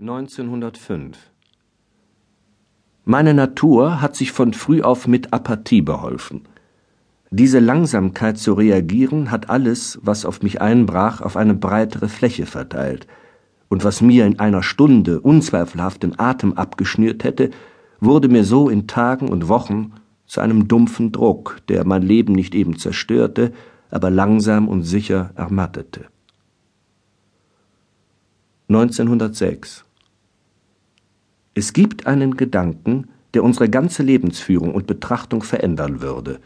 1905 Meine Natur hat sich von früh auf mit Apathie beholfen. Diese Langsamkeit zu reagieren hat alles, was auf mich einbrach, auf eine breitere Fläche verteilt, und was mir in einer Stunde unzweifelhaft den Atem abgeschnürt hätte, wurde mir so in Tagen und Wochen zu einem dumpfen Druck, der mein Leben nicht eben zerstörte, aber langsam und sicher ermattete. 1906 es gibt einen Gedanken, der unsere ganze Lebensführung und Betrachtung verändern würde,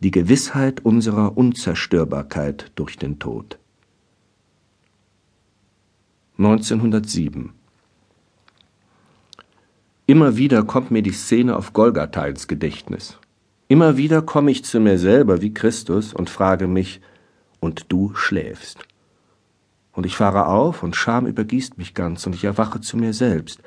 die Gewissheit unserer Unzerstörbarkeit durch den Tod. 1907 Immer wieder kommt mir die Szene auf Golgatha ins Gedächtnis. Immer wieder komme ich zu mir selber wie Christus und frage mich, und du schläfst. Und ich fahre auf und Scham übergießt mich ganz und ich erwache zu mir selbst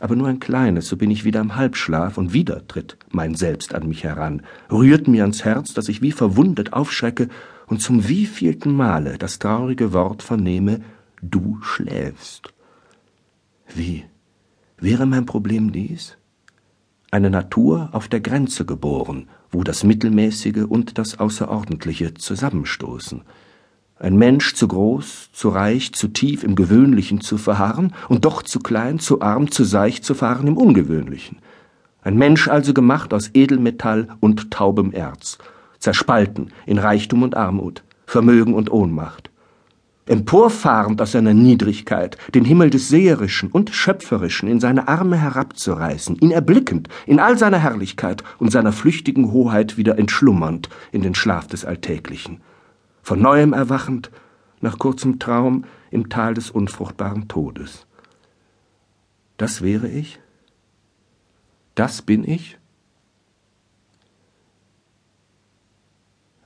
aber nur ein kleines, so bin ich wieder im Halbschlaf, und wieder tritt mein Selbst an mich heran, rührt mir ans Herz, dass ich wie verwundet aufschrecke und zum wievielten Male das traurige Wort vernehme, du schläfst. Wie? Wäre mein Problem dies? Eine Natur auf der Grenze geboren, wo das Mittelmäßige und das Außerordentliche zusammenstoßen, ein Mensch zu groß, zu reich, zu tief im Gewöhnlichen zu verharren und doch zu klein, zu arm, zu seicht zu fahren im Ungewöhnlichen. Ein Mensch also gemacht aus Edelmetall und taubem Erz, zerspalten in Reichtum und Armut, Vermögen und Ohnmacht. Emporfahrend aus seiner Niedrigkeit, den Himmel des Seherischen und Schöpferischen in seine Arme herabzureißen, ihn erblickend in all seiner Herrlichkeit und seiner flüchtigen Hoheit wieder entschlummernd in den Schlaf des Alltäglichen von neuem erwachend, nach kurzem Traum im Tal des unfruchtbaren Todes. Das wäre ich? Das bin ich?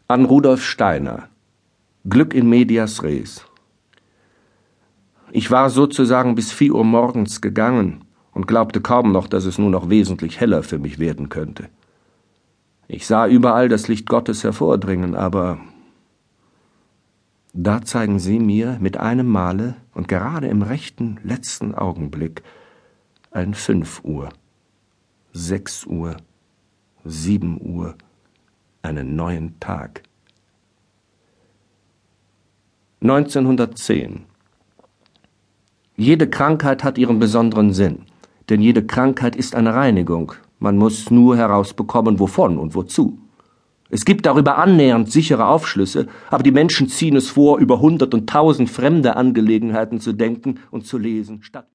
An Rudolf Steiner Glück in medias res. Ich war sozusagen bis vier Uhr morgens gegangen und glaubte kaum noch, dass es nur noch wesentlich heller für mich werden könnte. Ich sah überall das Licht Gottes hervordringen, aber da zeigen Sie mir mit einem Male und gerade im rechten letzten Augenblick ein fünf Uhr, sechs Uhr, sieben Uhr, einen neuen Tag. 1910 Jede Krankheit hat ihren besonderen Sinn, denn jede Krankheit ist eine Reinigung, man muss nur herausbekommen, wovon und wozu. Es gibt darüber annähernd sichere Aufschlüsse, aber die Menschen ziehen es vor, über hundert und tausend fremde Angelegenheiten zu denken und zu lesen, statt